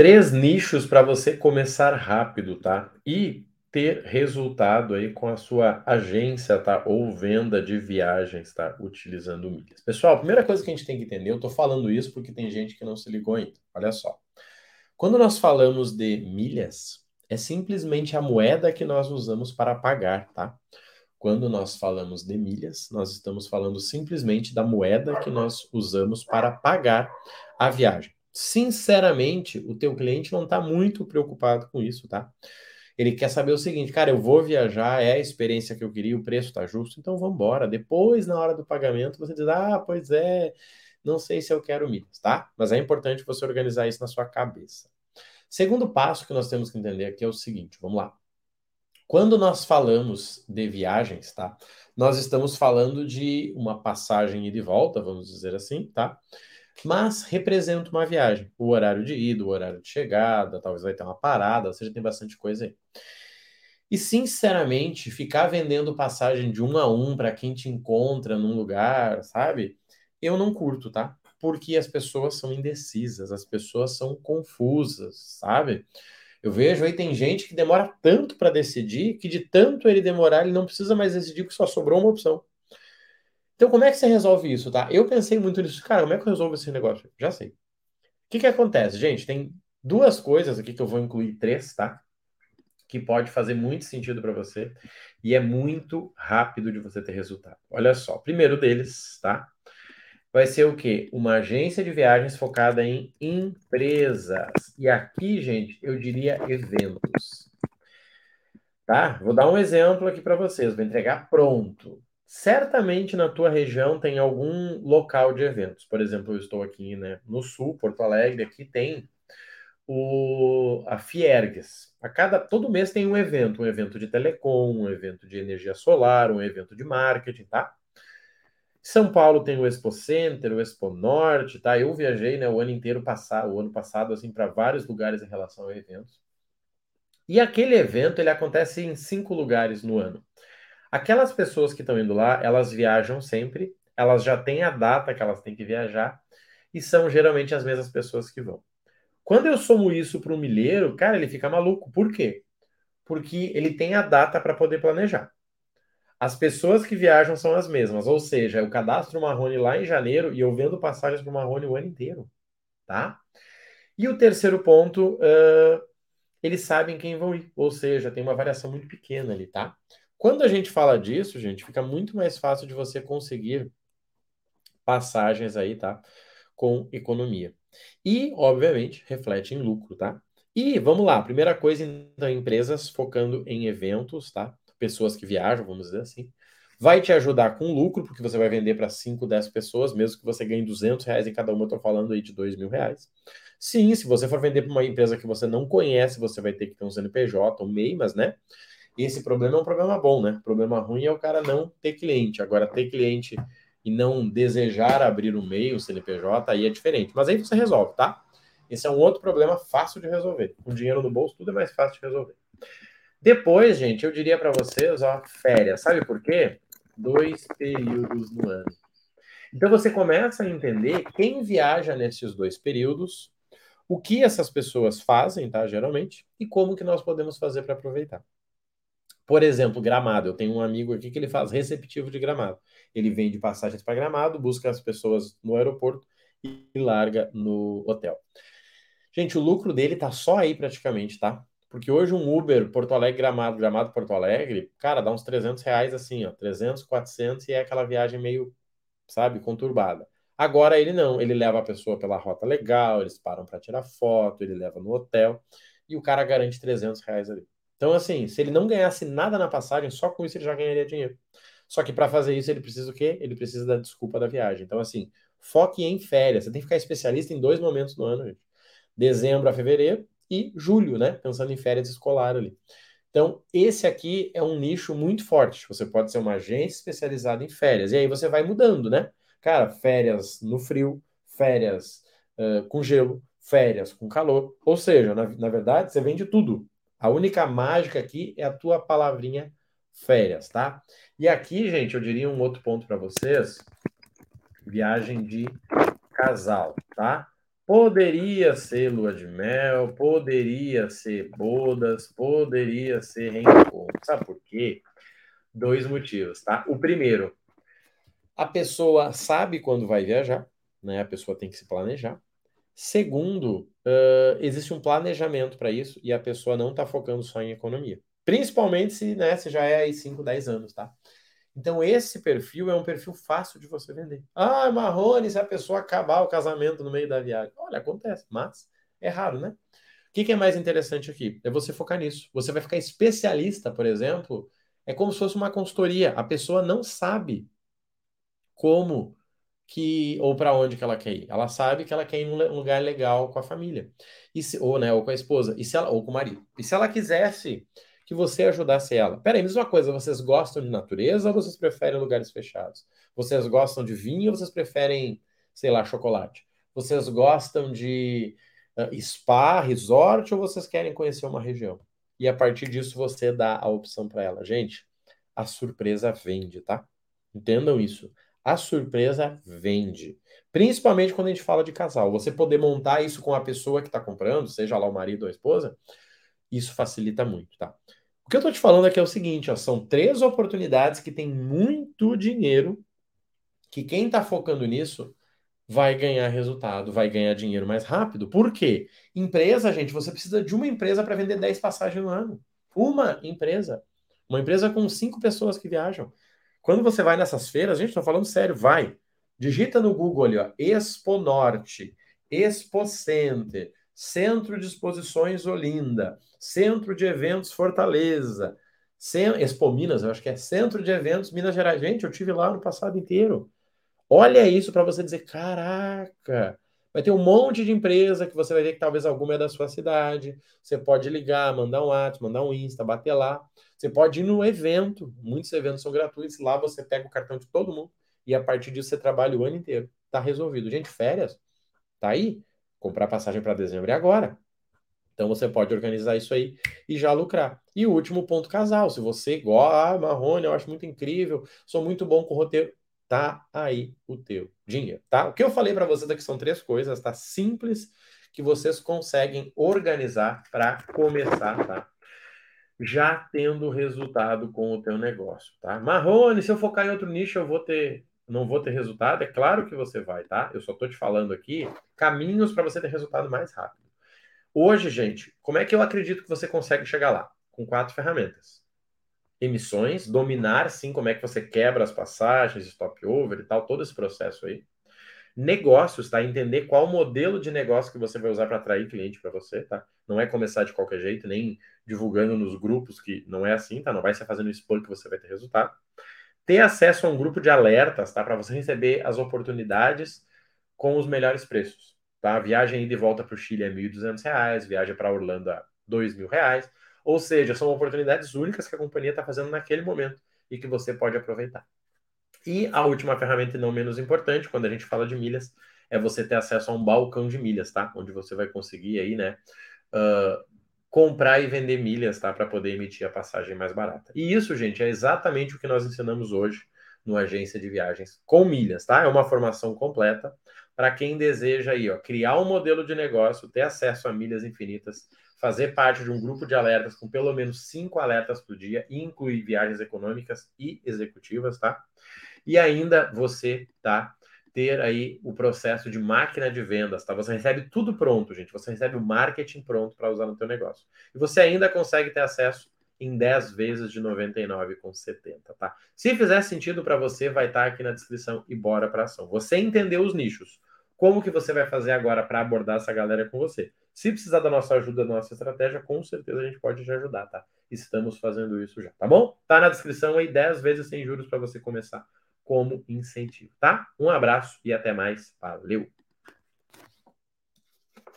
três nichos para você começar rápido, tá? E ter resultado aí com a sua agência, tá? Ou venda de viagens, tá? Utilizando milhas. Pessoal, a primeira coisa que a gente tem que entender, eu tô falando isso porque tem gente que não se ligou ainda. Olha só. Quando nós falamos de milhas, é simplesmente a moeda que nós usamos para pagar, tá? Quando nós falamos de milhas, nós estamos falando simplesmente da moeda que nós usamos para pagar a viagem. Sinceramente, o teu cliente não está muito preocupado com isso, tá? Ele quer saber o seguinte, cara, eu vou viajar, é a experiência que eu queria, o preço está justo, então vamos embora. Depois, na hora do pagamento, você diz, ah, pois é, não sei se eu quero milhas, tá? Mas é importante você organizar isso na sua cabeça. Segundo passo que nós temos que entender aqui é o seguinte, vamos lá. Quando nós falamos de viagens, tá? Nós estamos falando de uma passagem e de volta, vamos dizer assim, tá? Mas representa uma viagem. O horário de ida, o horário de chegada, talvez vai ter uma parada, ou seja, tem bastante coisa aí. E sinceramente, ficar vendendo passagem de um a um para quem te encontra num lugar, sabe? Eu não curto, tá? Porque as pessoas são indecisas, as pessoas são confusas, sabe? Eu vejo aí tem gente que demora tanto para decidir que de tanto ele demorar, ele não precisa mais decidir porque só sobrou uma opção. Então, como é que você resolve isso, tá? Eu pensei muito nisso. Cara, como é que eu resolvo esse negócio? Já sei. O que que acontece, gente? Tem duas coisas aqui que eu vou incluir, três, tá? Que pode fazer muito sentido para você e é muito rápido de você ter resultado. Olha só, primeiro deles, tá? Vai ser o quê? Uma agência de viagens focada em empresas. E aqui, gente, eu diria eventos. Tá? Vou dar um exemplo aqui para vocês, vou entregar pronto. Certamente na tua região tem algum local de eventos. Por exemplo, eu estou aqui né, no sul, Porto Alegre, aqui tem o, a Fiergues. A cada todo mês tem um evento, um evento de telecom, um evento de energia solar, um evento de marketing, tá? São Paulo tem o Expo Center, o Expo Norte, tá? Eu viajei, né, o ano inteiro passado, o ano passado assim para vários lugares em relação a eventos. E aquele evento ele acontece em cinco lugares no ano. Aquelas pessoas que estão indo lá, elas viajam sempre, elas já têm a data que elas têm que viajar e são geralmente as mesmas pessoas que vão. Quando eu somo isso para um milheiro, cara, ele fica maluco. Por quê? Porque ele tem a data para poder planejar. As pessoas que viajam são as mesmas, ou seja, eu cadastro o Marrone lá em janeiro e eu vendo passagens para o Marrone o ano inteiro, tá? E o terceiro ponto, uh, eles sabem quem vão ir, ou seja, tem uma variação muito pequena ali, tá? Quando a gente fala disso, gente, fica muito mais fácil de você conseguir passagens aí, tá? Com economia. E, obviamente, reflete em lucro, tá? E vamos lá, primeira coisa, então, empresas focando em eventos, tá? Pessoas que viajam, vamos dizer assim. Vai te ajudar com lucro, porque você vai vender para 5, 10 pessoas, mesmo que você ganhe 200 reais em cada uma, eu tô falando aí de 2 mil reais. Sim, se você for vender para uma empresa que você não conhece, você vai ter que ter um CNPJ, um MEI, mas, né? Esse problema é um problema bom, né? Problema ruim é o cara não ter cliente. Agora, ter cliente e não desejar abrir um meio, CNPJ, aí é diferente. Mas aí você resolve, tá? Esse é um outro problema fácil de resolver. Com dinheiro no bolso, tudo é mais fácil de resolver. Depois, gente, eu diria para vocês, ó, férias. Sabe por quê? Dois períodos no ano. Então você começa a entender quem viaja nesses dois períodos, o que essas pessoas fazem, tá? Geralmente, e como que nós podemos fazer para aproveitar. Por exemplo, Gramado. Eu tenho um amigo aqui que ele faz receptivo de Gramado. Ele vende passagens para Gramado, busca as pessoas no aeroporto e larga no hotel. Gente, o lucro dele tá só aí praticamente, tá? Porque hoje um Uber Porto Alegre Gramado, Gramado Porto Alegre, cara, dá uns 300 reais assim, ó, 300, 400 e é aquela viagem meio, sabe, conturbada. Agora ele não, ele leva a pessoa pela rota legal, eles param para tirar foto, ele leva no hotel e o cara garante 300 reais ali. Então, assim, se ele não ganhasse nada na passagem, só com isso ele já ganharia dinheiro. Só que para fazer isso ele precisa o quê? Ele precisa da desculpa da viagem. Então, assim, foque em férias. Você tem que ficar especialista em dois momentos no ano, gente. Dezembro a fevereiro e julho, né? Pensando em férias escolar ali. Então, esse aqui é um nicho muito forte. Você pode ser uma agência especializada em férias. E aí você vai mudando, né? Cara, férias no frio, férias uh, com gelo, férias com calor. Ou seja, na, na verdade, você vende tudo. A única mágica aqui é a tua palavrinha férias, tá? E aqui, gente, eu diria um outro ponto para vocês: viagem de casal, tá? Poderia ser lua de mel, poderia ser bodas, poderia ser reencontro. Sabe por quê? Dois motivos, tá? O primeiro, a pessoa sabe quando vai viajar, né? A pessoa tem que se planejar. Segundo, existe um planejamento para isso e a pessoa não está focando só em economia. Principalmente se, né, se já é aí 5, 10 anos, tá? Então, esse perfil é um perfil fácil de você vender. Ah, Marrone, se a pessoa acabar o casamento no meio da viagem. Olha, acontece, mas é raro, né? O que, que é mais interessante aqui? É você focar nisso. Você vai ficar especialista, por exemplo, é como se fosse uma consultoria. A pessoa não sabe como que ou para onde que ela quer ir. Ela sabe que ela quer ir num lugar legal com a família. E se, ou, né, ou com a esposa, e se ela, ou com o marido. E se ela quisesse que você ajudasse ela. Peraí, mesma coisa, vocês gostam de natureza ou vocês preferem lugares fechados? Vocês gostam de vinho ou vocês preferem, sei lá, chocolate? Vocês gostam de uh, spa, resort ou vocês querem conhecer uma região? E a partir disso você dá a opção para ela. Gente, a surpresa vende, tá? Entendam isso. A surpresa vende. Principalmente quando a gente fala de casal. Você poder montar isso com a pessoa que está comprando, seja lá o marido ou a esposa, isso facilita muito, tá? O que eu estou te falando aqui é o seguinte: ó, são três oportunidades que tem muito dinheiro, que quem está focando nisso vai ganhar resultado, vai ganhar dinheiro mais rápido. Por quê? Empresa, gente, você precisa de uma empresa para vender 10 passagens no ano. Uma empresa. Uma empresa com cinco pessoas que viajam. Quando você vai nessas feiras, gente, estou falando sério, vai. Digita no Google ali, ó, Expo Norte, Expo Center, Centro de Exposições Olinda, Centro de Eventos Fortaleza, Expo Minas, eu acho que é Centro de Eventos Minas Gerais. Gente, eu tive lá no passado inteiro. Olha isso para você dizer, caraca, vai ter um monte de empresa que você vai ver que talvez alguma é da sua cidade. Você pode ligar, mandar um WhatsApp, mandar um Insta, bater lá. Você pode ir no evento, muitos eventos são gratuitos, lá você pega o cartão de todo mundo e a partir disso você trabalha o ano inteiro. Tá resolvido. Gente, férias, tá aí? comprar passagem para dezembro é agora. Então você pode organizar isso aí e já lucrar. E o último ponto, casal. Se você gosta, ah, Marrone, eu acho muito incrível, sou muito bom com roteiro, tá aí o teu dinheiro, tá? O que eu falei para vocês aqui são três coisas, tá? Simples que vocês conseguem organizar para começar, tá? Já tendo resultado com o teu negócio, tá? Marrone, se eu focar em outro nicho, eu vou ter não vou ter resultado? É claro que você vai, tá? Eu só estou te falando aqui caminhos para você ter resultado mais rápido. Hoje, gente, como é que eu acredito que você consegue chegar lá? Com quatro ferramentas. Emissões, dominar sim como é que você quebra as passagens, stop over e tal, todo esse processo aí. Negócios, tá? Entender qual modelo de negócio que você vai usar para atrair cliente para você, tá? Não é começar de qualquer jeito, nem divulgando nos grupos que não é assim, tá? Não vai ser fazendo spam que você vai ter resultado ter acesso a um grupo de alertas, tá? Para você receber as oportunidades com os melhores preços, tá? A viagem ida e volta para o Chile é R$ 1.200, viagem para Orlando é R$ 2.000, ou seja, são oportunidades únicas que a companhia está fazendo naquele momento e que você pode aproveitar. E a última ferramenta, e não menos importante, quando a gente fala de milhas, é você ter acesso a um balcão de milhas, tá? Onde você vai conseguir aí, né? Uh, comprar e vender milhas, tá? Para poder emitir a passagem mais barata. E isso, gente, é exatamente o que nós ensinamos hoje no Agência de Viagens com milhas, tá? É uma formação completa para quem deseja aí, ó, criar um modelo de negócio, ter acesso a milhas infinitas, fazer parte de um grupo de alertas com pelo menos cinco alertas por dia, incluir viagens econômicas e executivas, tá? E ainda você tá ter aí o processo de máquina de vendas, tá? Você recebe tudo pronto, gente. Você recebe o marketing pronto para usar no teu negócio. E você ainda consegue ter acesso em 10 vezes de 99,70, tá? Se fizer sentido para você, vai estar tá aqui na descrição e bora para ação. Você entendeu os nichos. Como que você vai fazer agora para abordar essa galera com você? Se precisar da nossa ajuda, da nossa estratégia, com certeza a gente pode te ajudar, tá? Estamos fazendo isso já, tá bom? Tá na descrição aí 10 vezes sem juros para você começar como incentivo, tá? Um abraço e até mais. Valeu!